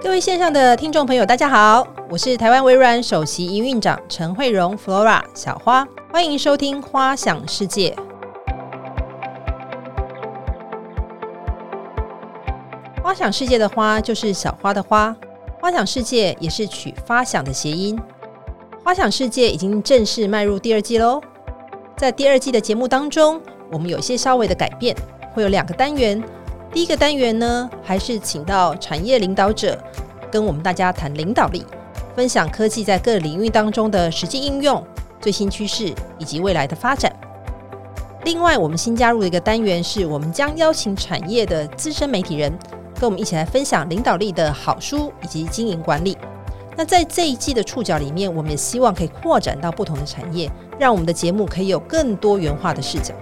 各位线上的听众朋友，大家好，我是台湾微软首席营运长陈慧荣 Flora 小花，欢迎收听《花想世界》。花想世界的花就是小花的花，花想世界也是取发想的谐音。花想世界已经正式迈入第二季喽，在第二季的节目当中，我们有一些稍微的改变，会有两个单元。第一个单元呢，还是请到产业领导者跟我们大家谈领导力，分享科技在各领域当中的实际应用、最新趋势以及未来的发展。另外，我们新加入的一个单元是，我们将邀请产业的资深媒体人，跟我们一起来分享领导力的好书以及经营管理。那在这一季的触角里面，我们也希望可以扩展到不同的产业，让我们的节目可以有更多元化的视角。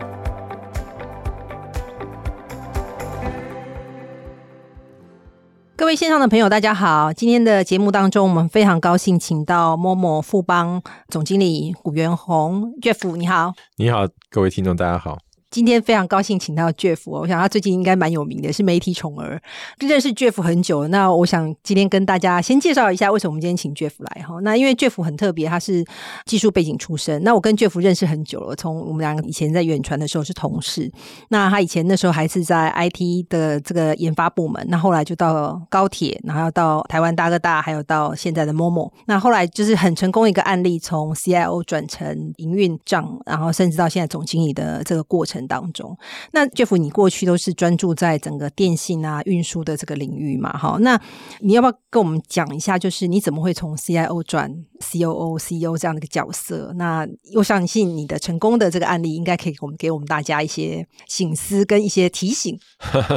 各位线上的朋友，大家好！今天的节目当中，我们非常高兴请到某某富邦总经理古元红，岳父你好，你好，各位听众，大家好。今天非常高兴请到 Jeff，我想他最近应该蛮有名的，是媒体宠儿，认识 Jeff 很久。那我想今天跟大家先介绍一下，为什么我们今天请 Jeff 来哈？那因为 Jeff 很特别，他是技术背景出身。那我跟 Jeff 认识很久了，从我们两个以前在远传的时候是同事。那他以前那时候还是在 IT 的这个研发部门，那后来就到高铁，然后到台湾大哥大，还有到现在的 Momo。那后来就是很成功一个案例，从 CIO 转成营运长，然后甚至到现在总经理的这个过程。当中，那 Jeff，你过去都是专注在整个电信啊、运输的这个领域嘛？哈，那你要不要跟我们讲一下，就是你怎么会从 CIO 转 COO、CEO 这样的一个角色？那我相信你的成功的这个案例，应该可以给我们给我们大家一些醒思跟一些提醒。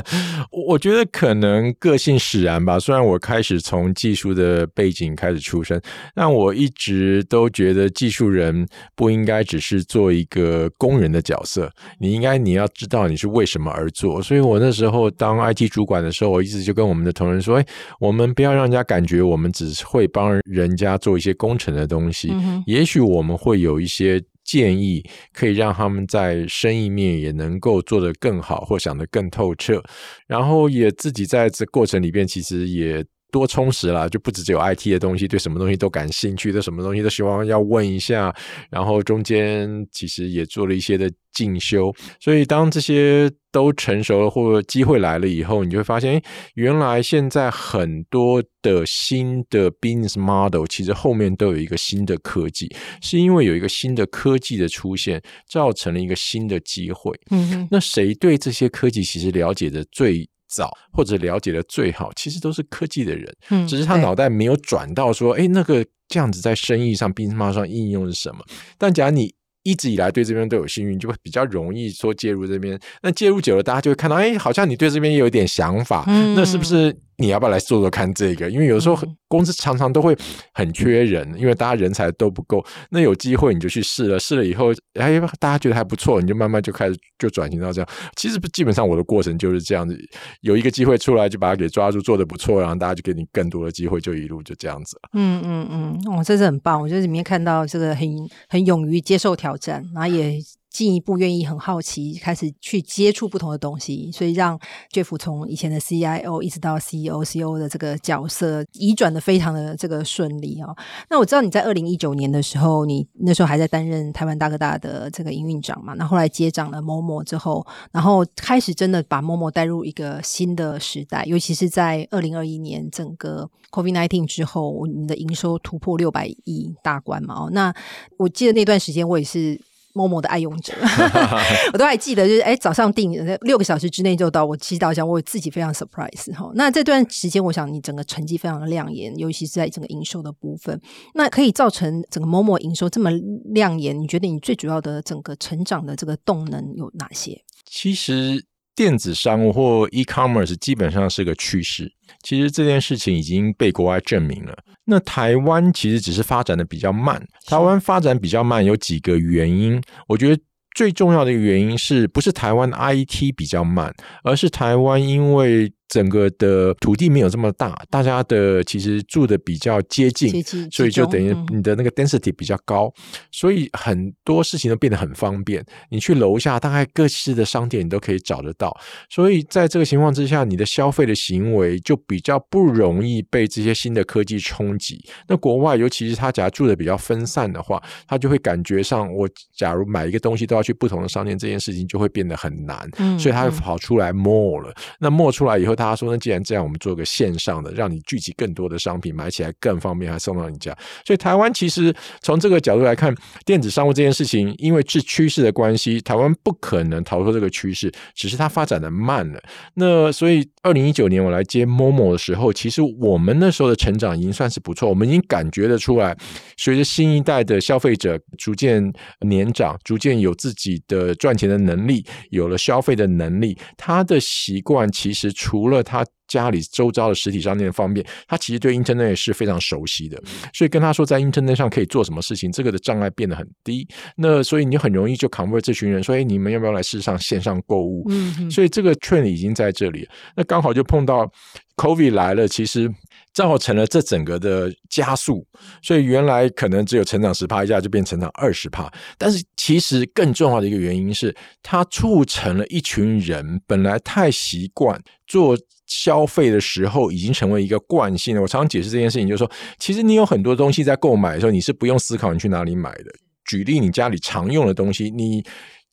我觉得可能个性使然吧。虽然我开始从技术的背景开始出身，但我一直都觉得技术人不应该只是做一个工人的角色。你。应该你要知道你是为什么而做，所以我那时候当 IT 主管的时候，我一直就跟我们的同仁说：“哎，我们不要让人家感觉我们只是会帮人家做一些工程的东西，也许我们会有一些建议，可以让他们在生意面也能够做得更好，或想得更透彻，然后也自己在这过程里边其实也。”多充实了，就不只只有 IT 的东西，对什么东西都感兴趣，对什么东西都希望要问一下。然后中间其实也做了一些的进修，所以当这些都成熟了，或机会来了以后，你就会发现，哎，原来现在很多的新的 business model，其实后面都有一个新的科技，是因为有一个新的科技的出现，造成了一个新的机会。嗯，那谁对这些科技其实了解的最？早或者了解的最好，其实都是科技的人，嗯，只是他脑袋没有转到说，哎，那个这样子在生意上、兵马上应用是什么？但假如你一直以来对这边都有幸运，就会比较容易说介入这边。那介入久了，大家就会看到，哎，好像你对这边也有一点想法，那是不是？你要不要来做做看这个？因为有时候公司常常都会很缺人，因为大家人才都不够。那有机会你就去试了，试了以后，哎，大家觉得还不错，你就慢慢就开始就转型到这样。其实基本上我的过程就是这样子，有一个机会出来就把它给抓住，做的不错，然后大家就给你更多的机会，就一路就这样子。嗯嗯嗯，哦，这是很棒。我觉得里面看到这个很很勇于接受挑战，然后也。进一步愿意很好奇，开始去接触不同的东西，所以让 Jeff 从以前的 CIO 一直到 CEO、CEO 的这个角色移转的非常的这个顺利哦。那我知道你在二零一九年的时候，你那时候还在担任台湾大哥大的这个营运长嘛，那后来接掌了 Momo 之后，然后开始真的把 Momo 带入一个新的时代，尤其是在二零二一年整个 COVID nineteen 之后，你的营收突破六百亿大关嘛哦。那我记得那段时间我也是。某某的爱用者，我都还记得，就是哎，早上订六个小时之内就到。我祈祷想，我自己非常 surprise 哈。那这段时间，我想你整个成绩非常的亮眼，尤其是在整个营收的部分，那可以造成整个某某营收这么亮眼。你觉得你最主要的整个成长的这个动能有哪些？其实。电子商务或 e-commerce 基本上是个趋势，其实这件事情已经被国外证明了。那台湾其实只是发展的比较慢，台湾发展比较慢有几个原因，我觉得最重要的一个原因是不是台湾 IT 比较慢，而是台湾因为整个的土地没有这么大，大家的其实住的比较接近，接近所以就等于嗯你的那个 density 比较高，所以很多事情都变得很方便。你去楼下，大概各式的商店你都可以找得到。所以在这个情况之下，你的消费的行为就比较不容易被这些新的科技冲击。那国外，尤其是他假如住的比较分散的话，他就会感觉上，我假如买一个东西都要去不同的商店，这件事情就会变得很难。嗯所以他就嗯跑出来 mall 了。那 mall 出来以后，大家说，那既然这样，我们做个线上的，让你聚集更多的商品，买起来更方便，还送到你家。所以台湾其实从这个角度来看，电子商务这件事情，因为是趋势的关系，台湾不可能逃脱这个趋势，只是它发展的慢了。那所以，二零一九年我来接 Momo 的时候，其实我们那时候的成长已经算是不错，我们已经感觉得出来，随着新一代的消费者逐渐年长，逐渐有自己的赚钱的能力，有了消费的能力，他的习惯其实除除了他。家里周遭的实体商店方面，他其实对 Internet 是非常熟悉的，所以跟他说在 Internet 上可以做什么事情，这个的障碍变得很低。那所以你很容易就 convert 这群人说，哎，你们要不要来试上线上购物？嗯嗯所以这个 trend 已经在这里，那刚好就碰到 COVID 来了，其实造成了这整个的加速，所以原来可能只有成长十趴，一下就变成长二十趴。但是其实更重要的一个原因是，它促成了一群人本来太习惯做。消费的时候已经成为一个惯性了。我常常解释这件事情，就是说，其实你有很多东西在购买的时候，你是不用思考你去哪里买的。举例，你家里常用的东西，你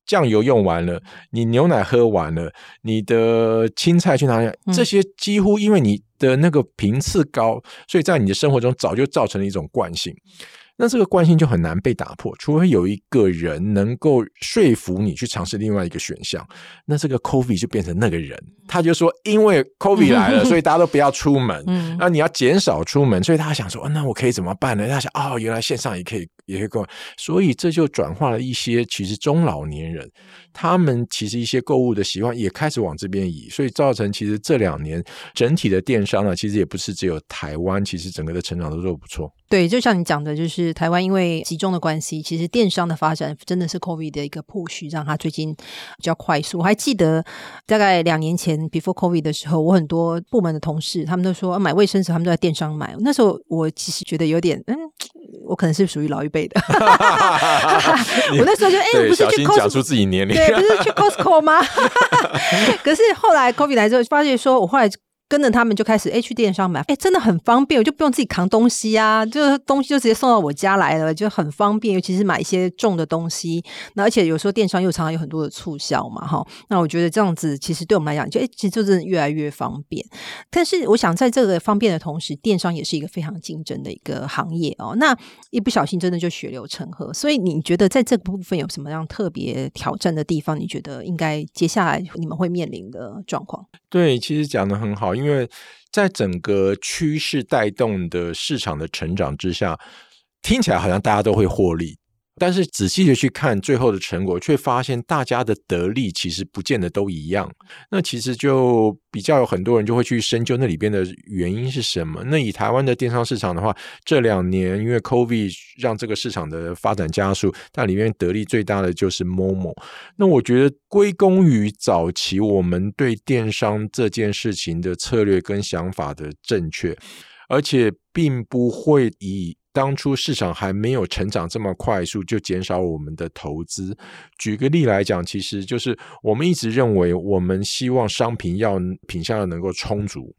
酱油用完了，你牛奶喝完了，你的青菜去哪里？嗯这些几乎因为你的那个频次高，所以在你的生活中早就造成了一种惯性。那这个惯性就很难被打破，除非有一个人能够说服你去尝试另外一个选项。那这个 COVID 就变成那个人，他就说，因为 COVID 来了，所以大家都不要出门。嗯那你要减少出门，所以他想说，哦那我可以怎么办呢？他想，哦，原来线上也可以，也可以购买，所以这就转化了一些其实中老年人，他们其实一些购物的习惯也开始往这边移，所以造成其实这两年整体的电商呢，其实也不是只有台湾，其实整个的成长都做得不错。对，就像你讲的，就是台湾因为集中的关系，其实电商的发展真的是 COVID 的一个 push，让它最近比较快速。我还记得大概两年前 before COVID 的时候，我很多部门的同事他们都说、啊买卫生纸，他们都在电商买。那时候我其实觉得有点嗯。我可能是属于老一辈的，我那时候就哎、欸，不是去 Costco 讲出自己年龄。对，不是去 Costco 吗？可是后来 COVID 来之后，发现说我后来。跟着他们就开始哎去电商买，哎真的很方便，我就不用自己扛东西啊，就是东西就直接送到我家来了，就很方便。尤其是买一些重的东西，那而且有时候电商又常常有很多的促销嘛，哈。那我觉得这样子其实对我们来讲，就哎其实就是越来越方便。但是我想在这个方便的同时，电商也是一个非常竞争的一个行业哦。那一不小心真的就血流成河，所以你觉得在这部分有什么样特别挑战的地方？你觉得应该接下来你们会面临的状况？对，其实讲的很好，因为在整个趋势带动的市场的成长之下，听起来好像大家都会获利，但是仔细的去看最后的成果，却发现大家的得利其实不见得都一样。那其实就比较有很多人就会去深究那里边的原因是什么。那以台湾的电商市场的话，这两年因为 COVID 让这个市场的发展加速，但里面得利最大的就是 Momo。那我觉得归功于早期我们对电商这件事情的策略跟想法的正确，而且并不会以当初市场还没有成长这么快速就减少我们的投资。举个例来讲，其实就是我们一直认为，我们希望商品要品相要能够充足。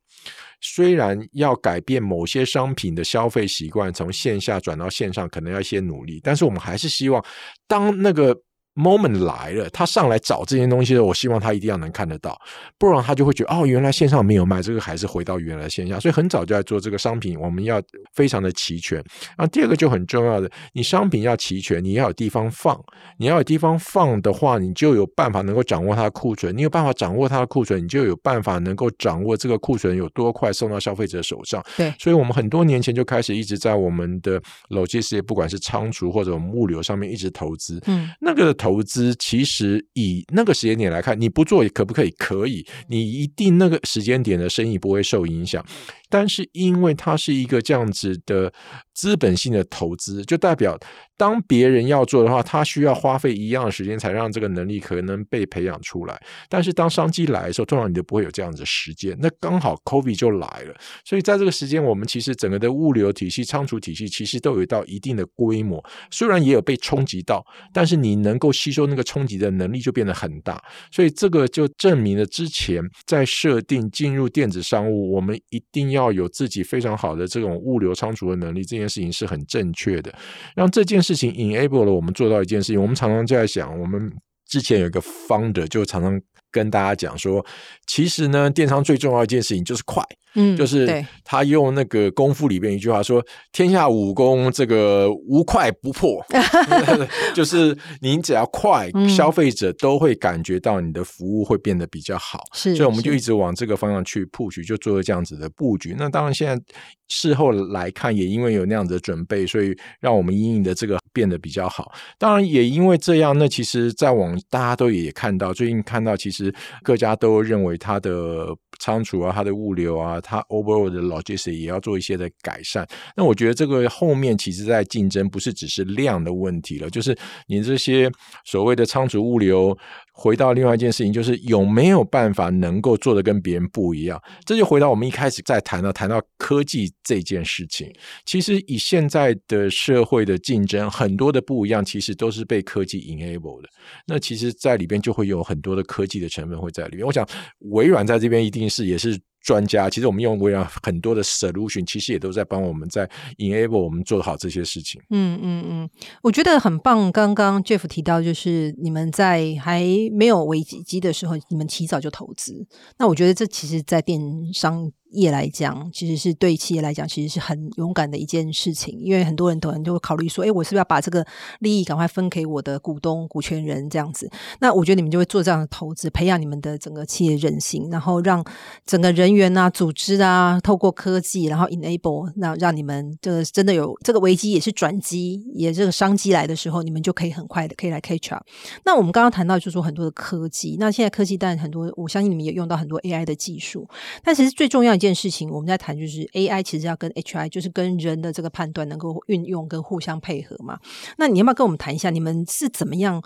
虽然要改变某些商品的消费习惯，从线下转到线上，可能要一些努力，但是我们还是希望，当那个 moment 来了，他上来找这些东西的时候，我希望他一定要能看得到，不然他就会觉得哦，原来线上没有卖，这个还是回到原来线下。所以很早就在做这个商品，我们要非常的齐全。然后第二个就很重要的，你商品要齐全，你要有地方放，你要有地方放的话，你就有办法能够掌握它的库存，你有办法掌握它的库存，你就有办法能够掌握这个库存有多快送到消费者手上。对，所以我们很多年前就开始一直在我们的 logistics，不管是仓储或者我们物流上面一直投资。嗯，那个的投资其实以那个时间点来看，你不做也可不可以？可以，你一定那个时间点的生意不会受影响。但是因为它是一个这样子的资本性的投资，就代表当别人要做的话，他需要花费一样的时间才让这个能力可能被培养出来。但是当商机来的时候，通常你就不会有这样子的时间。那刚好 COVID 就来了，所以在这个时间，我们其实整个的物流体系、仓储体系其实都有到一定的规模，虽然也有被冲击到，但是你能够吸收那个冲击的能力就变得很大。所以这个就证明了之前在设定进入电子商务，我们一定要要有自己非常好的这种物流仓储的能力，这件事情是很正确的。让这件事情 enable 了我们做到一件事情，我们常常就在想，我们之前有一个 founder 就常常跟大家讲说，其实呢，电商最重要一件事情就是快。嗯，就是他用那个功夫里边一句话说：“天下武功，这个无快不破。” 就是你只要快，消费者都会感觉到你的服务会变得比较好。是，所以我们就一直往这个方向去布局，就做了这样子的布局。那当然，现在事后来看，也因为有那样子的准备，所以让我们阴影的这个变得比较好。当然，也因为这样，那其实在往大家都也看到，最近看到，其实各家都认为它的仓储啊，它的物流啊。它 overall 的 logistics 也要做一些的改善。那我觉得这个后面其实在竞争，不是只是量的问题了，就是你这些所谓的仓储物流，回到另外一件事情，就是有没有办法能够做的跟别人不一样。这就回到我们一开始在谈到谈到科技这件事情。其实以现在的社会的竞争，很多的不一样，其实都是被科技 enable 的。那其实，在里边就会有很多的科技的成分会在里面。我想微软在这边一定是也是。专家，其实我们用微软很多的 solution，其实也都在帮我们在 enable 我们做好这些事情。嗯嗯嗯，我觉得很棒。刚刚 Jeff 提到，就是你们在还没有危机的时候，你们提早就投资。那我觉得这其实，在电商。业来讲，其实是对企业来讲，其实是很勇敢的一件事情。因为很多人可能就会考虑说：“哎，我是不是要把这个利益赶快分给我的股东、股权人这样子？”那我觉得你们就会做这样的投资，培养你们的整个企业韧性，然后让整个人员啊、组织啊，透过科技，然后 enable，那让你们这个真的有这个危机也是转机，也这个商机来的时候，你们就可以很快的可以来 catch up。那我们刚刚谈到就是说很多的科技，那现在科技但很多，我相信你们也用到很多 AI 的技术，但其实最重要。一件事情，我们在谈就是 AI，其实要跟 HI，就是跟人的这个判断能够运用跟互相配合嘛。那你要不要跟我们谈一下，你们是怎么样，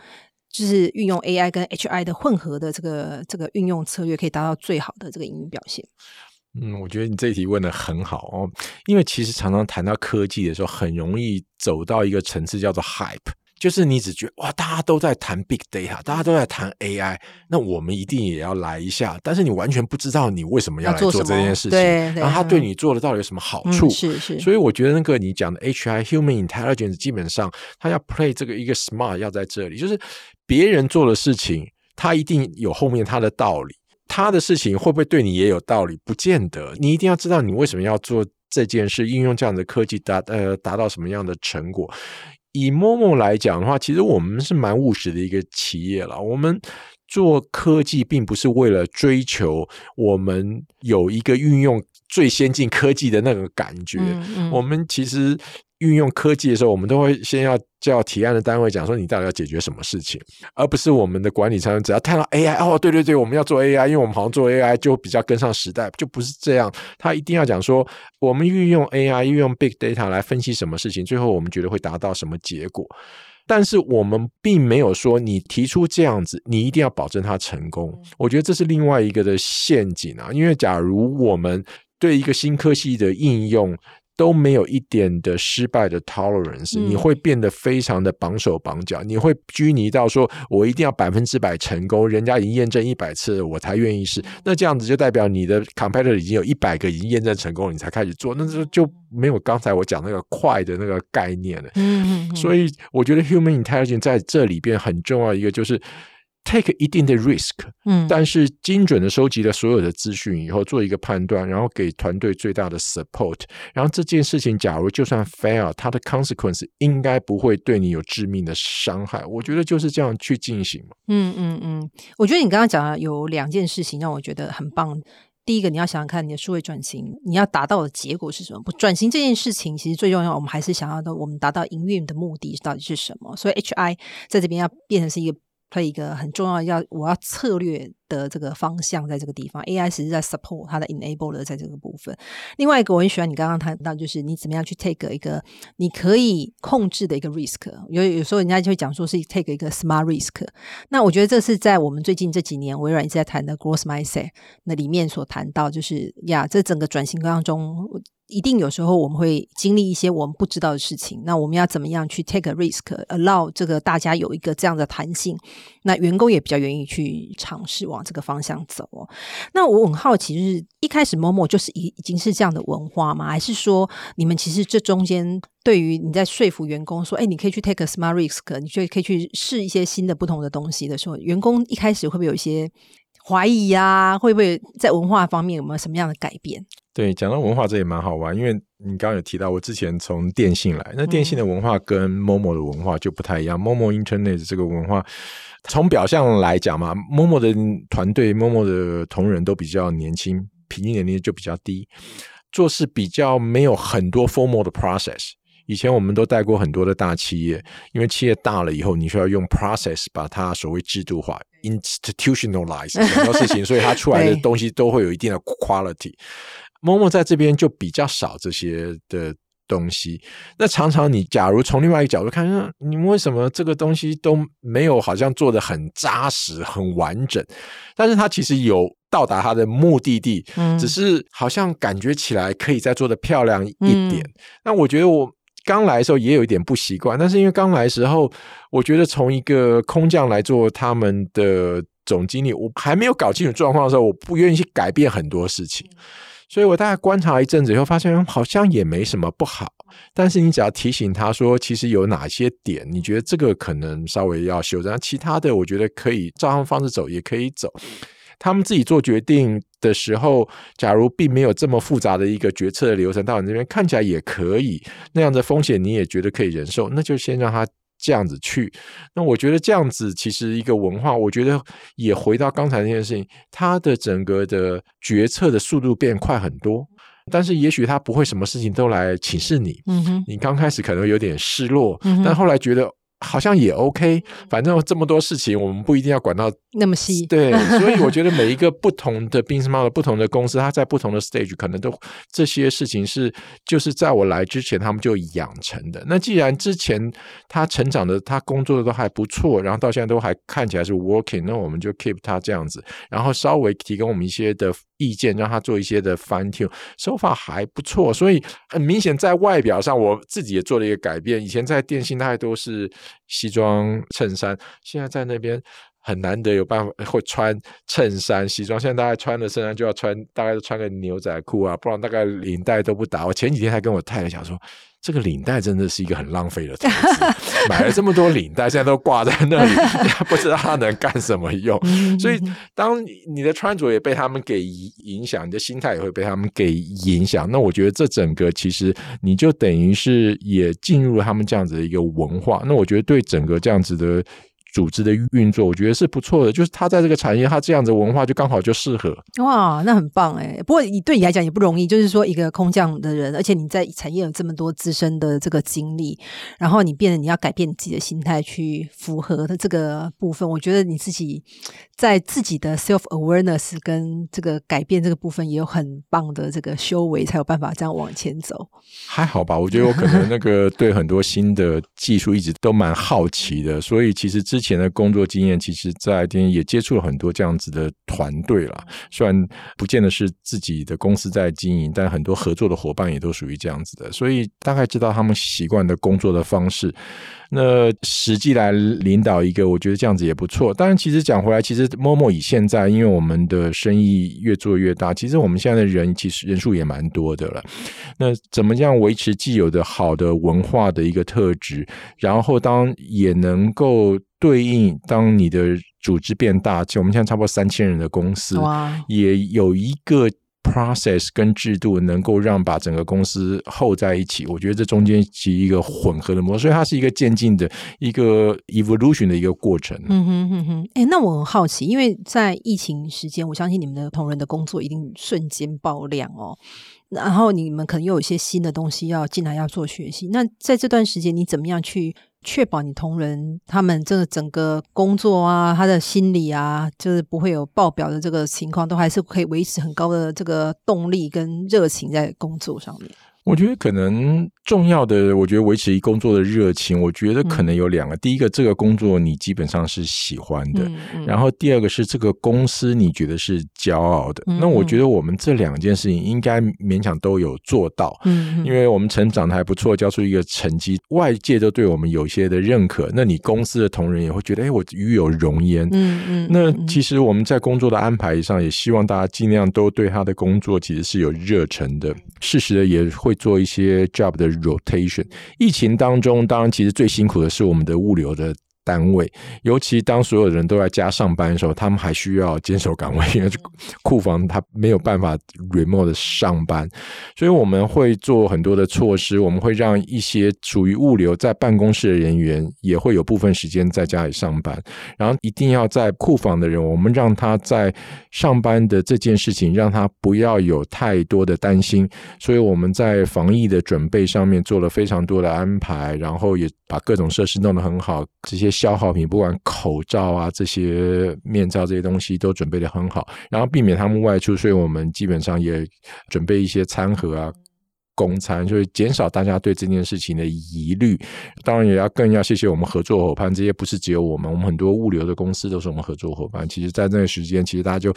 就是运用 AI 跟 HI 的混合的这个这个运用策略，可以达到最好的这个营运表现？嗯，我觉得你这一题问的很好哦，因为其实常常谈到科技的时候，很容易走到一个层次叫做 hype。就是你只觉得哇，大家都在谈 big data，大家都在谈 AI，那我们一定也要来一下。但是你完全不知道你为什么要来做这件事情，然后他对你做的到底有什么好处？是是。所以我觉得那个你讲的 HI human intelligence，基本上他要 play 这个一个 smart 要在这里，就是别人做的事情，他一定有后面他的道理。他的事情会不会对你也有道理？不见得。你一定要知道你为什么要做这件事，应用这样的科技达呃达到什么样的成果。以 Momo 来讲的话，其实我们是蛮务实的一个企业了。我们做科技，并不是为了追求我们有一个运用最先进科技的那个感觉。我们其实。运用科技的时候，我们都会先要叫提案的单位讲说，你到底要解决什么事情，而不是我们的管理层只要看到 AI 哦，对对对，我们要做 AI，因为我们好像做 AI 就比较跟上时代，就不是这样。他一定要讲说，我们运用 AI，运用 Big Data 来分析什么事情，最后我们觉得会达到什么结果。但是我们并没有说你提出这样子，你一定要保证它成功。我觉得这是另外一个的陷阱啊，因为假如我们对一个新科技的应用，都没有一点的失败的 tolerance，你会变得非常的绑手绑脚，你会拘泥到说我一定要百分之百成功，人家已经验证一百次我才愿意试。那这样子就代表你的 competitor 已经有一百个已经验证成功，你才开始做，那就就没有刚才我讲那个快的那个概念了。嗯，所以我觉得 human intelligence 在这里边很重要一个就是。Take 一定的 risk，嗯，但是精准的收集了所有的资讯以后，做一个判断，然后给团队最大的 support，然后这件事情，假如就算 fail，它的 consequence 应该不会对你有致命的伤害。我觉得就是这样去进行嘛。嗯嗯嗯，我觉得你刚刚讲的有两件事情让我觉得很棒。第一个，你要想想看，你的数位转型，你要达到的结果是什么？不转型这件事情，其实最重要，我们还是想要的，我们达到营运的目的到底是什么？所以 HI 在这边要变成是一个。Play 一个很重要要我要策略的这个方向，在这个地方，AI 其实在 support 它的 enable 的在这个部分。另外一个我很喜欢你刚刚谈到，就是你怎么样去 take 一个你可以控制的一个 risk。有有时候人家就会讲说是 take 一个 smart risk。那我觉得这是在我们最近这几年微软一直在谈的 growth mindset 那里面所谈到，就是呀，这整个转型当中。一定有时候我们会经历一些我们不知道的事情，那我们要怎么样去 take a risk，allow 这个大家有一个这样的弹性，那员工也比较愿意去尝试往这个方向走哦。那我很好奇，就是一开始某某就是已已经是这样的文化吗？还是说你们其实这中间对于你在说服员工说，哎，你可以去 take a smart risk，你就可以去试一些新的不同的东西的时候，员工一开始会不会有一些怀疑呀？会不会在文化方面有没有什么样的改变？对，讲到文化这也蛮好玩，因为你刚刚有提到，我之前从电信来，那电信的文化跟 Momo 的文化就不太一样。Momo Internet 这个文化，从表象来讲嘛，Momo 的团队、Momo 的同仁都比较年轻，平均年龄就比较低，做事比较没有很多 formal 的 process。以前我们都带过很多的大企业，因为企业大了以后，你需要用 process 把它所谓制度化 institutionalize 很多事情，所以它出来的东西都会有一定的 quality。默默在这边就比较少这些的东西。那常常你假如从另外一个角度看，你们为什么这个东西都没有好像做的很扎实、很完整？但是它其实有到达它的目的地，只是好像感觉起来可以再做的漂亮一点。那我觉得我刚来的时候也有一点不习惯，但是因为刚来的时候，我觉得从一个空降来做他们的总经理，我还没有搞清楚状况的时候，我不愿意去改变很多事情。所以我大概观察一阵子以后，发现好像也没什么不好。但是你只要提醒他说，其实有哪些点，你觉得这个可能稍微要修正，其他的我觉得可以照他们方式走，也可以走。他们自己做决定的时候，假如并没有这么复杂的一个决策的流程，到你这边看起来也可以，那样的风险你也觉得可以忍受，那就先让他。这样子去，那我觉得这样子其实一个文化，我觉得也回到刚才那件事情，它的整个的决策的速度变快很多，但是也许他不会什么事情都来请示你，嗯哼，你刚开始可能有点失落，但后来觉得。好像也 OK，反正这么多事情，我们不一定要管到那么细。对，所以我觉得每一个不同的 business model、不同的公司，它在不同的 stage，可能都这些事情是就是在我来之前他们就养成的。那既然之前他成长的、他工作的都还不错，然后到现在都还看起来是 working，那我们就 keep 他这样子，然后稍微提供我们一些的。意见让他做一些的翻调手法还不错，所以很明显在外表上，我自己也做了一个改变。以前在电信，大概都是西装衬衫，现在在那边很难得有办法会穿衬衫西装。现在大概穿了衬衫就要穿，大概都穿个牛仔裤啊，不然大概领带都不打。我前几天还跟我太太讲说。这个领带真的是一个很浪费的投资，买了这么多领带，现在都挂在那里，不知道它能干什么用。所以，当你的穿着也被他们给影响，你的心态也会被他们给影响。那我觉得这整个其实你就等于是也进入了他们这样子的一个文化。那我觉得对整个这样子的。组织的运作，我觉得是不错的。就是他在这个产业，他这样子文化就刚好就适合。哇，那很棒哎！不过你对你来讲也不容易，就是说一个空降的人，而且你在产业有这么多资深的这个经历，然后你变得你要改变你自己的心态去符合的这个部分，我觉得你自己在自己的 self awareness 跟这个改变这个部分也有很棒的这个修为，才有办法这样往前走。还好吧，我觉得我可能那个 对很多新的技术一直都蛮好奇的，所以其实之前的工作经验，其实在天也接触了很多这样子的团队了。虽然不见得是自己的公司在经营，但很多合作的伙伴也都属于这样子的，所以大概知道他们习惯的工作的方式。那实际来领导一个，我觉得这样子也不错。当然，其实讲回来，其实默默以现在，因为我们的生意越做越大，其实我们现在的人其实人数也蛮多的了。那怎么样维持既有的好的文化的一个特质，然后当也能够对应当你的组织变大，就我们现在差不多三千人的公司，也有一个。process 跟制度能够让把整个公司厚在一起，我觉得这中间是一个混合的模式，所以它是一个渐进的一个 evolution 的一个过程。嗯哼哼哼，哎，那我很好奇，因为在疫情时间，我相信你们的同仁的工作一定瞬间爆量哦。然后你们可能又有一些新的东西要进来要做学习，那在这段时间你怎么样去确保你同仁他们这个整个工作啊，他的心理啊，就是不会有爆表的这个情况，都还是可以维持很高的这个动力跟热情在工作上面。我觉得可能重要的，我觉得维持一工作的热情，我觉得可能有两个。第一个，这个工作你基本上是喜欢的；然后第二个是这个公司你觉得是骄傲的。那我觉得我们这两件事情应该勉强都有做到。嗯，因为我们成长的还不错，交出一个成绩，外界都对我们有些的认可。那你公司的同仁也会觉得，哎，我与有荣焉。嗯嗯。那其实我们在工作的安排上，也希望大家尽量都对他的工作其实是有热忱的。事实的也会。会做一些 job 的 rotation。疫情当中，当然其实最辛苦的是我们的物流的。单位，尤其当所有人都在家上班的时候，他们还需要坚守岗位，因为库房他没有办法 remote 上班，所以我们会做很多的措施，我们会让一些属于物流在办公室的人员也会有部分时间在家里上班，然后一定要在库房的人，我们让他在上班的这件事情，让他不要有太多的担心，所以我们在防疫的准备上面做了非常多的安排，然后也把各种设施弄得很好，这些。消耗品，不管口罩啊这些面罩这些东西都准备的很好，然后避免他们外出，所以我们基本上也准备一些餐盒啊。公餐，所以减少大家对这件事情的疑虑。当然，也要更要谢谢我们合作伙伴，这些不是只有我们，我们很多物流的公司都是我们合作伙伴。其实，在那个时间，其实大家就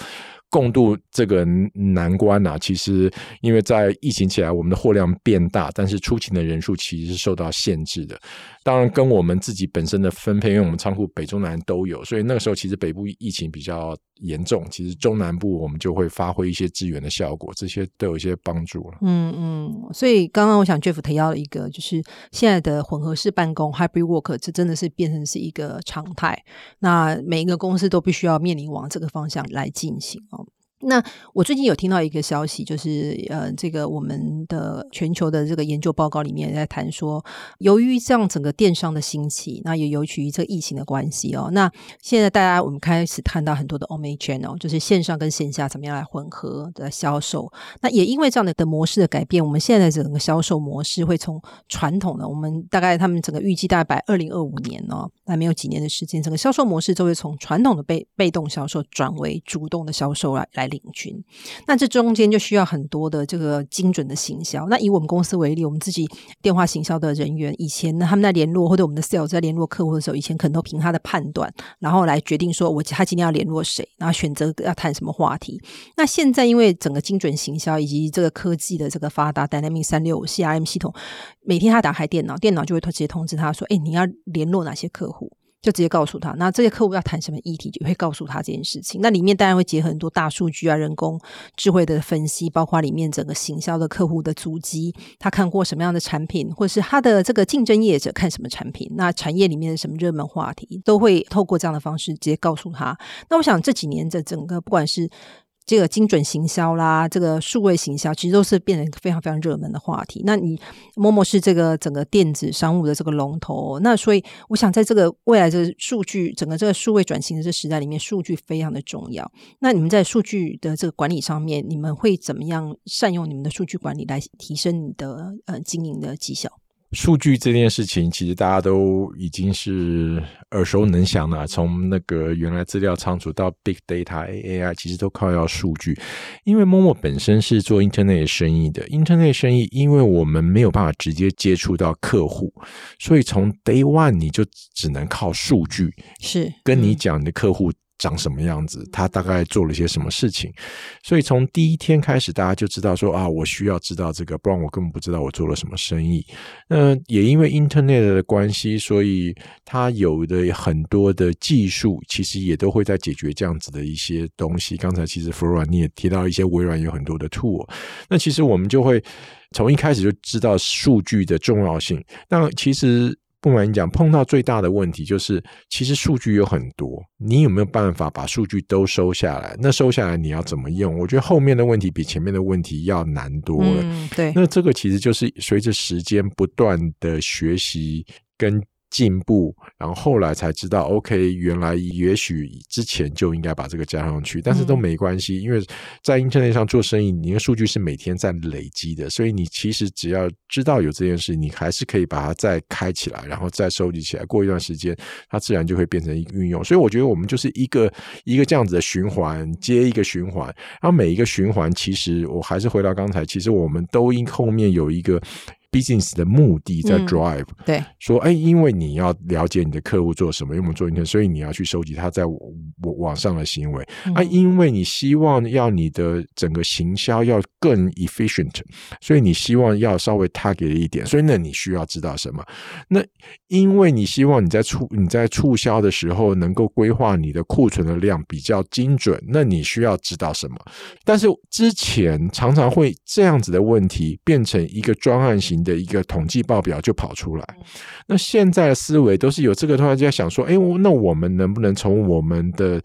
共度这个难关啊。其实，因为在疫情起来，我们的货量变大，但是出勤的人数其实是受到限制的。当然，跟我们自己本身的分配，因为我们仓库北中南都有，所以那个时候其实北部疫情比较严重，其实中南部我们就会发挥一些支援的效果，这些都有一些帮助了。嗯嗯。所以刚刚我想 Jeff 提到一个，就是现在的混合式办公 （hybrid work） 这真的是变成是一个常态。那每一个公司都必须要面临往这个方向来进行哦。那我最近有听到一个消息，就是呃，这个我们的全球的这个研究报告里面在谈说，由于这样整个电商的兴起，那也由于这疫情的关系哦，那现在大家我们开始看到很多的 omni channel，就是线上跟线下怎么样来混合的销售。那也因为这样的的模式的改变，我们现在整个销售模式会从传统的，我们大概他们整个预计大概二零二五年哦，那没有几年的时间，整个销售模式就会从传统的被被动销售转为主动的销售来来。领军，那这中间就需要很多的这个精准的行销。那以我们公司为例，我们自己电话行销的人员，以前呢他们在联络或者我们的 sales 在联络客户的时候，以前可能都凭他的判断，然后来决定说我他今天要联络谁，然后选择要谈什么话题。那现在因为整个精准行销以及这个科技的这个发达，Dynamic 三六五 CRM 系统，每天他打开电脑，电脑就会直接通知他说：“哎，你要联络哪些客户？”就直接告诉他，那这些客户要谈什么议题，就会告诉他这件事情。那里面当然会结合很多大数据啊、人工智慧的分析，包括里面整个行销的客户的足迹，他看过什么样的产品，或者是他的这个竞争业者看什么产品，那产业里面的什么热门话题，都会透过这样的方式直接告诉他。那我想这几年的整个不管是。这个精准行销啦，这个数位行销，其实都是变成一个非常非常热门的话题。那你陌陌是这个整个电子商务的这个龙头，那所以我想在这个未来的数据整个这个数位转型的这时代里面，数据非常的重要。那你们在数据的这个管理上面，你们会怎么样善用你们的数据管理来提升你的呃经营的绩效？数据这件事情，其实大家都已经是耳熟能详了。从那个原来资料仓储到 big data AI，其实都靠要数据。因为 Momo 本身是做 Internet 生意的，Internet 生意，因为我们没有办法直接接触到客户，所以从 Day One 你就只能靠数据，是跟你讲你的客户。长什么样子？他大概做了些什么事情？所以从第一天开始，大家就知道说啊，我需要知道这个，不然我根本不知道我做了什么生意。那也因为 Internet 的关系，所以它有的很多的技术，其实也都会在解决这样子的一些东西。刚才其实 Flora 你也提到一些微软有很多的 tool，那其实我们就会从一开始就知道数据的重要性。那其实。不瞒你讲，碰到最大的问题就是，其实数据有很多，你有没有办法把数据都收下来？那收下来你要怎么用？我觉得后面的问题比前面的问题要难多了。对，那这个其实就是随着时间不断的学习跟。进步，然后后来才知道，OK，原来也许之前就应该把这个加上去，但是都没关系，因为在 Internet 上做生意，你的数据是每天在累积的，所以你其实只要知道有这件事，你还是可以把它再开起来，然后再收集起来，过一段时间，它自然就会变成一个运用。所以我觉得我们就是一个一个这样子的循环接一个循环，然后每一个循环，其实我还是回到刚才，其实我们都因后面有一个。Business 的目的在 drive，对，说哎，因为你要了解你的客户做什么，因为我们做 intern，所以你要去收集他在网网上的行为啊，因为你希望要你的整个行销要更 efficient，所以你希望要稍微 target 一点，所以那你需要知道什么？那因为你希望你在促你在促销的时候能够规划你的库存的量比较精准，那你需要知道什么？但是之前常常会这样子的问题变成一个专案型。的一个统计报表就跑出来，那现在的思维都是有这个，突然间想说，哎，那我们能不能从我们的。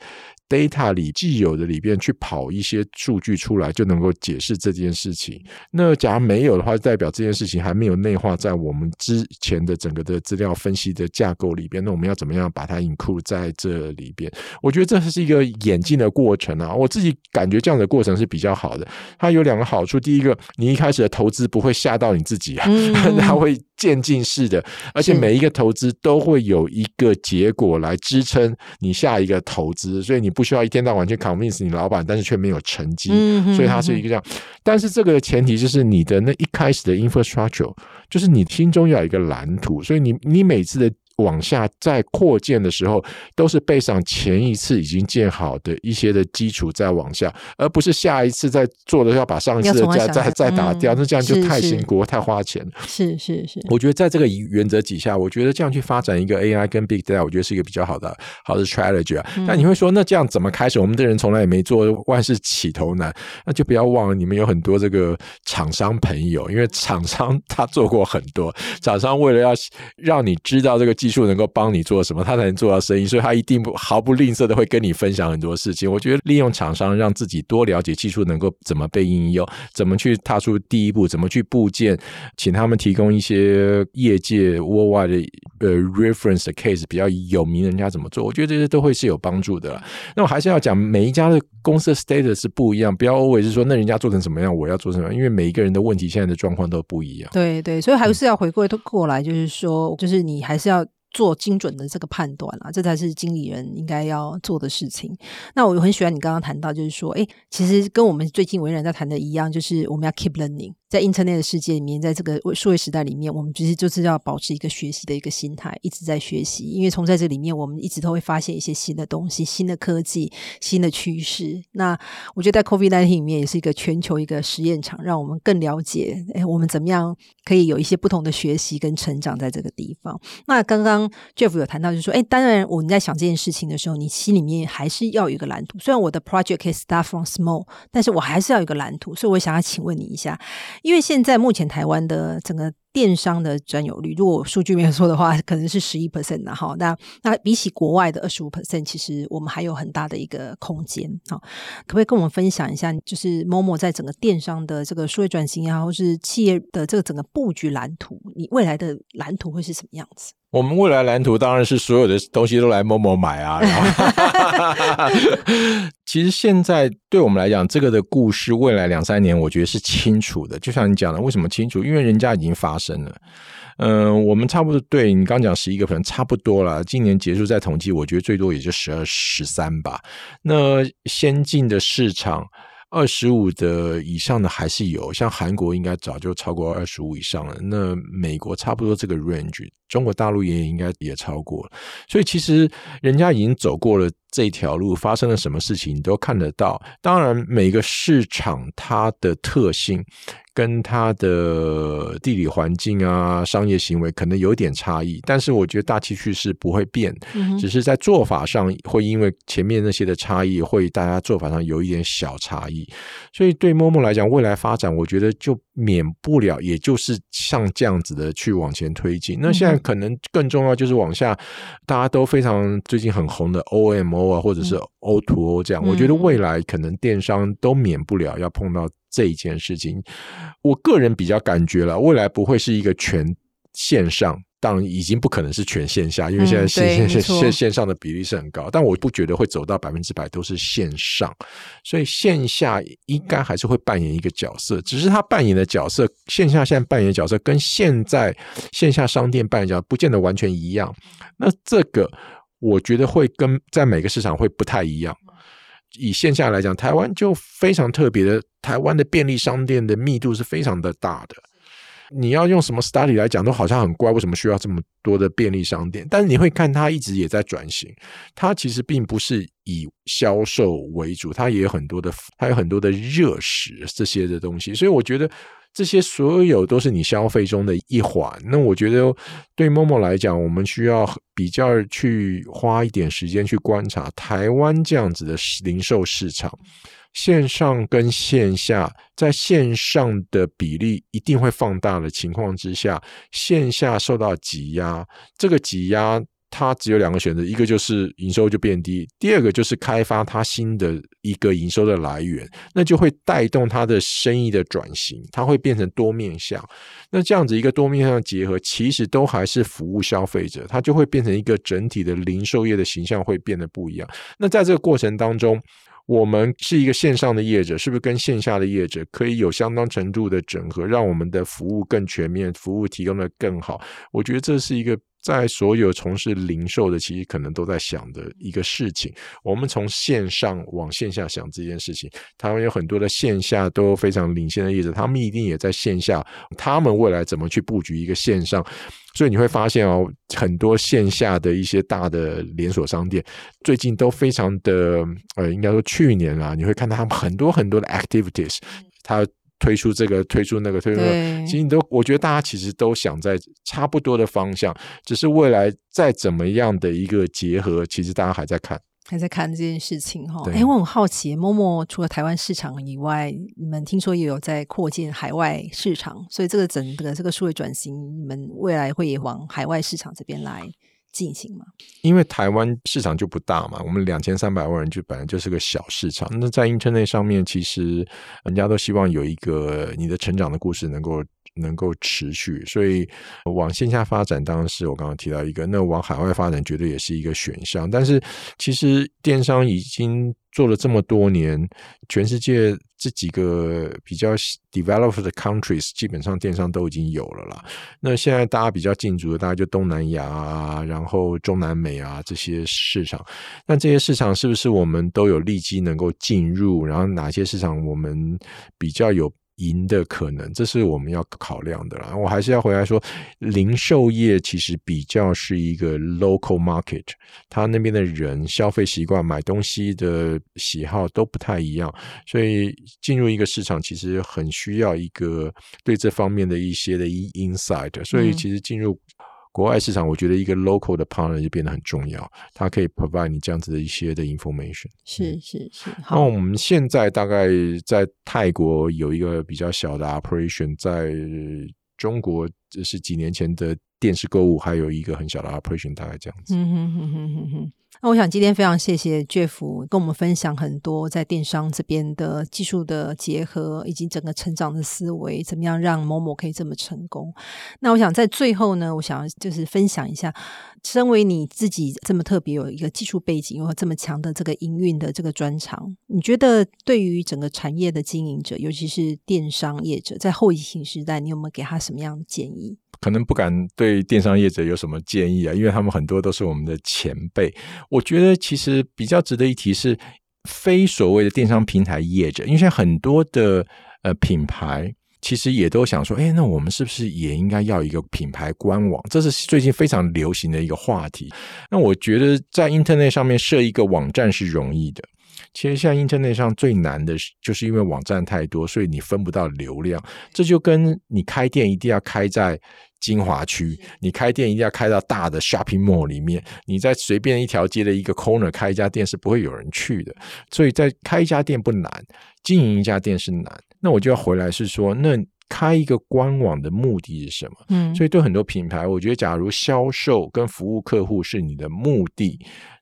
Data 里既有的里边去跑一些数据出来，就能够解释这件事情。那假如没有的话，代表这件事情还没有内化在我们之前的整个的资料分析的架构里边。那我们要怎么样把它 include 在这里边？我觉得这是一个演进的过程啊。我自己感觉这样的过程是比较好的。它有两个好处：第一个，你一开始的投资不会吓到你自己啊，它会渐进式的，而且每一个投资都会有一个结果来支撑你下一个投资，所以你。不需要一天到晚去 convince 你老板，但是却没有成绩，所以它是一个这样。但是这个前提就是你的那一开始的 infrastructure，就是你心中要有一个蓝图，所以你你每次的。往下再扩建的时候，都是背上前一次已经建好的一些的基础再往下，而不是下一次再做的要把上一次的再再再打掉，那这样就太辛苦、太花钱。是是是，我觉得在这个原则底下，我觉得这样去发展一个 AI 跟 Big Data，我觉得是一个比较好的好的 strategy 啊。那你会说，那这样怎么开始？我们的人从来也没做，万事起头难，那就不要忘了，你们有很多这个厂商朋友，因为厂商他做过很多，厂商为了要让你知道这个技。技术能够帮你做什么，他才能做到生意，所以他一定不毫不吝啬的会跟你分享很多事情。我觉得利用厂商让自己多了解技术，能够怎么被应用，怎么去踏出第一步，怎么去部件，请他们提供一些业界国外的呃 reference 的 case 比较有名，人家怎么做，我觉得这些都会是有帮助的。那我还是要讲，每一家的公司的 status 是不一样，不要 always 说那人家做成什么样，我要做什么样，因为每一个人的问题现在的状况都不一样。对对，所以还是要回归过来，就是说，就是你还是要。做精准的这个判断啊，这才是经理人应该要做的事情。那我很喜欢你刚刚谈到，就是说，哎，其实跟我们最近为人在谈的一样，就是我们要 keep learning。在 Internet 的世界里面，在这个数位时代里面，我们其实就是要保持一个学习的一个心态，一直在学习。因为从在这里面，我们一直都会发现一些新的东西、新的科技、新的趋势。那我觉得在 COVID-19 里面也是一个全球一个实验场，让我们更了解，哎，我们怎么样可以有一些不同的学习跟成长在这个地方。那刚刚 Jeff 有谈到，就是说，哎，当然我们在想这件事情的时候，你心里面还是要有一个蓝图。虽然我的 project 可以 start from small，但是我还是要有一个蓝图。所以我想要请问你一下。因为现在目前台湾的整个电商的占有率，如果数据没有错的话，可能是十一 percent 的哈。那那比起国外的二十五 percent，其实我们还有很大的一个空间哈。可不可以跟我们分享一下，就是某某在整个电商的这个数位转型啊，或是企业的这个整个布局蓝图，你未来的蓝图会是什么样子？我们未来蓝图当然是所有的东西都来某某买啊。其实现在对我们来讲，这个的故事未来两三年，我觉得是清楚的。就像你讲的，为什么清楚？因为人家已经发生了。嗯，我们差不多对你刚讲十一个，可能差不多了。今年结束再统计，我觉得最多也就十二、十三吧。那先进的市场。二十五的以上的还是有，像韩国应该早就超过二十五以上了。那美国差不多这个 range，中国大陆也应该也超过了。所以其实人家已经走过了这条路，发生了什么事情你都看得到。当然，每个市场它的特性。跟它的地理环境啊、商业行为可能有点差异，但是我觉得大趋势是不会变，只是在做法上会因为前面那些的差异，会大家做法上有一点小差异。所以对陌陌来讲，未来发展，我觉得就免不了，也就是像这样子的去往前推进。那现在可能更重要就是往下，大家都非常最近很红的 OMO 啊，或者是 O to O 这样，我觉得未来可能电商都免不了要碰到。这一件事情，我个人比较感觉了，未来不会是一个全线上当然已经不可能是全线下，因为现在线线线线上的比例是很高，但我不觉得会走到百分之百都是线上，所以线下应该还是会扮演一个角色，只是他扮演的角色，线下现在扮演的角色跟现在线下商店扮演的角色不见得完全一样。那这个我觉得会跟在每个市场会不太一样。以线下来讲，台湾就非常特别的，台湾的便利商店的密度是非常的大的。你要用什么 study 来讲，都好像很怪，为什么需要这么多的便利商店？但是你会看，它一直也在转型，它其实并不是以销售为主，它也有很多的，它有很多的热食这些的东西，所以我觉得。这些所有都是你消费中的一环。那我觉得对 Momo 来讲，我们需要比较去花一点时间去观察台湾这样子的零售市场，线上跟线下在线上的比例一定会放大的情况之下，线下受到挤压，这个挤压。它只有两个选择，一个就是营收就变低，第二个就是开发它新的一个营收的来源，那就会带动它的生意的转型，它会变成多面向。那这样子一个多面向结合，其实都还是服务消费者，它就会变成一个整体的零售业的形象会变得不一样。那在这个过程当中，我们是一个线上的业者，是不是跟线下的业者可以有相当程度的整合，让我们的服务更全面，服务提供的更好？我觉得这是一个。在所有从事零售的，其实可能都在想的一个事情。我们从线上往线下想这件事情，他们有很多的线下都非常领先的业者，他们一定也在线下，他们未来怎么去布局一个线上？所以你会发现哦，很多线下的一些大的连锁商店，最近都非常的呃，应该说去年啊，你会看到他们很多很多的 activities，他。推出这个，推出那个，推出那个，其实你都，我觉得大家其实都想在差不多的方向，只是未来再怎么样的一个结合，其实大家还在看，还在看这件事情哈。对。哎，我很好奇，默默除了台湾市场以外，你们听说也有在扩建海外市场，所以这个整个这个数位转型，你们未来会也往海外市场这边来进行吗？因为台湾市场就不大嘛，我们两千三百万人就本来就是个小市场。那在 Internet 上面，其实人家都希望有一个你的成长的故事能够能够持续，所以往线下发展当然是我刚刚提到一个，那往海外发展绝对也是一个选项。但是其实电商已经做了这么多年，全世界这几个比较 developed 的 countries 基本上电商都已经有了啦。那现在大家比较进驻的，大家就东南亚啊，然后中南美啊这些市场。那这些市场是不是我们都有利基能够进入？然后哪些市场我们比较有？赢的可能，这是我们要考量的啦。我还是要回来说，零售业其实比较是一个 local market，他那边的人消费习惯、买东西的喜好都不太一样，所以进入一个市场其实很需要一个对这方面的一些的 insight。所以其实进入。国外市场，我觉得一个 local 的 partner 就变得很重要，它可以 provide 你这样子的一些的 information。是是是。那我们现在大概在泰国有一个比较小的 operation，在中国这是几年前的电视购物，还有一个很小的 operation，大概这样子。嗯哼哼哼哼哼。那我想今天非常谢谢 Jeff 跟我们分享很多在电商这边的技术的结合，以及整个成长的思维，怎么样让某某可以这么成功。那我想在最后呢，我想就是分享一下，身为你自己这么特别有一个技术背景，有这么强的这个营运的这个专长，你觉得对于整个产业的经营者，尤其是电商业者，在后疫情时代，你有没有给他什么样的建议？可能不敢对电商业者有什么建议啊，因为他们很多都是我们的前辈。我觉得其实比较值得一提是，非所谓的电商平台业者，因为现在很多的呃品牌其实也都想说，哎，那我们是不是也应该要一个品牌官网？这是最近非常流行的一个话题。那我觉得在 Internet 上面设一个网站是容易的。其实像 Internet 上最难的，就是因为网站太多，所以你分不到流量。这就跟你开店一定要开在精华区，你开店一定要开到大的 shopping mall 里面。你在随便一条街的一个 corner 开一家店是不会有人去的。所以在开一家店不难，经营一家店是难。那我就要回来是说，那开一个官网的目的是什么？嗯，所以对很多品牌，我觉得假如销售跟服务客户是你的目的。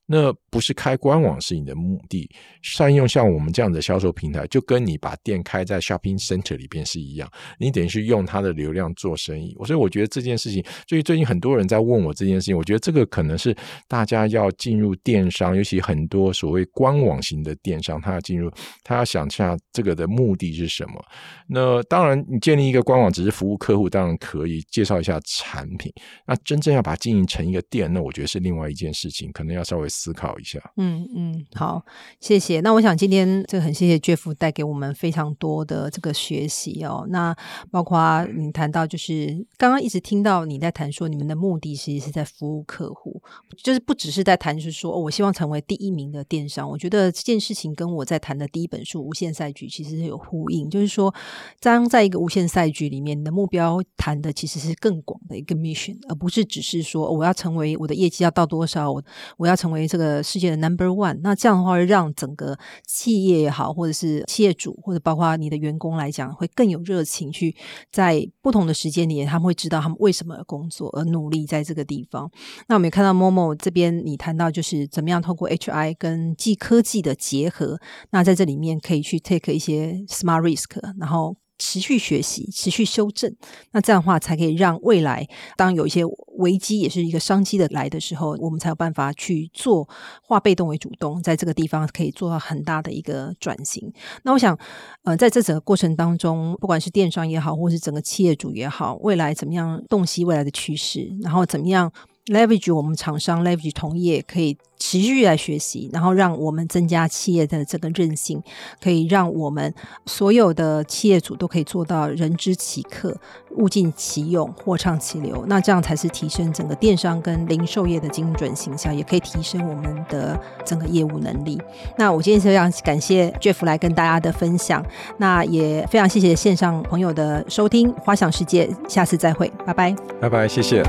那不是开官网是你的目的，善用像我们这样的销售平台，就跟你把店开在 shopping center 里边是一样，你等于是用它的流量做生意。所以我觉得这件事情，所以最近很多人在问我这件事情，我觉得这个可能是大家要进入电商，尤其很多所谓官网型的电商，他要进入，他要想下这个的目的是什么。那当然，你建立一个官网只是服务客户，当然可以介绍一下产品。那真正要把它经营成一个店，那我觉得是另外一件事情，可能要稍微。思考一下，嗯嗯，好，谢谢。那我想今天这个很谢谢 Jeff 带给我们非常多的这个学习哦。那包括你谈到，就是刚刚一直听到你在谈说，你们的目的其实是在服务客户，就是不只是在谈，是说我希望成为第一名的电商。我觉得这件事情跟我在谈的第一本书《无限赛局》其实是有呼应，就是说，当在一个无限赛局里面，你的目标谈的其实是更广的一个 mission，而不是只是说我要成为我的业绩要到多少，我我要成为。这个世界的 Number One，那这样的话，让整个企业也好，或者是企业主，或者包括你的员工来讲，会更有热情去在不同的时间里，他们会知道他们为什么工作，而努力在这个地方。那我们也看到 Momo 这边，你谈到就是怎么样透过 HI 跟技科技的结合，那在这里面可以去 take 一些 Smart Risk，然后。持续学习，持续修正，那这样的话才可以让未来当有一些危机也是一个商机的来的时候，我们才有办法去做化被动为主动，在这个地方可以做到很大的一个转型。那我想，呃，在这整个过程当中，不管是电商也好，或是整个企业主也好，未来怎么样洞悉未来的趋势，然后怎么样？leverage 我们厂商 leverage 同业可以持续来学习，然后让我们增加企业的这个韧性，可以让我们所有的企业主都可以做到人知其客、物尽其用、货畅其流。那这样才是提升整个电商跟零售业的精准形象，也可以提升我们的整个业务能力。那我今天非常感谢 Jeff 来跟大家的分享，那也非常谢谢线上朋友的收听。花想世界，下次再会，拜拜，拜拜，谢谢。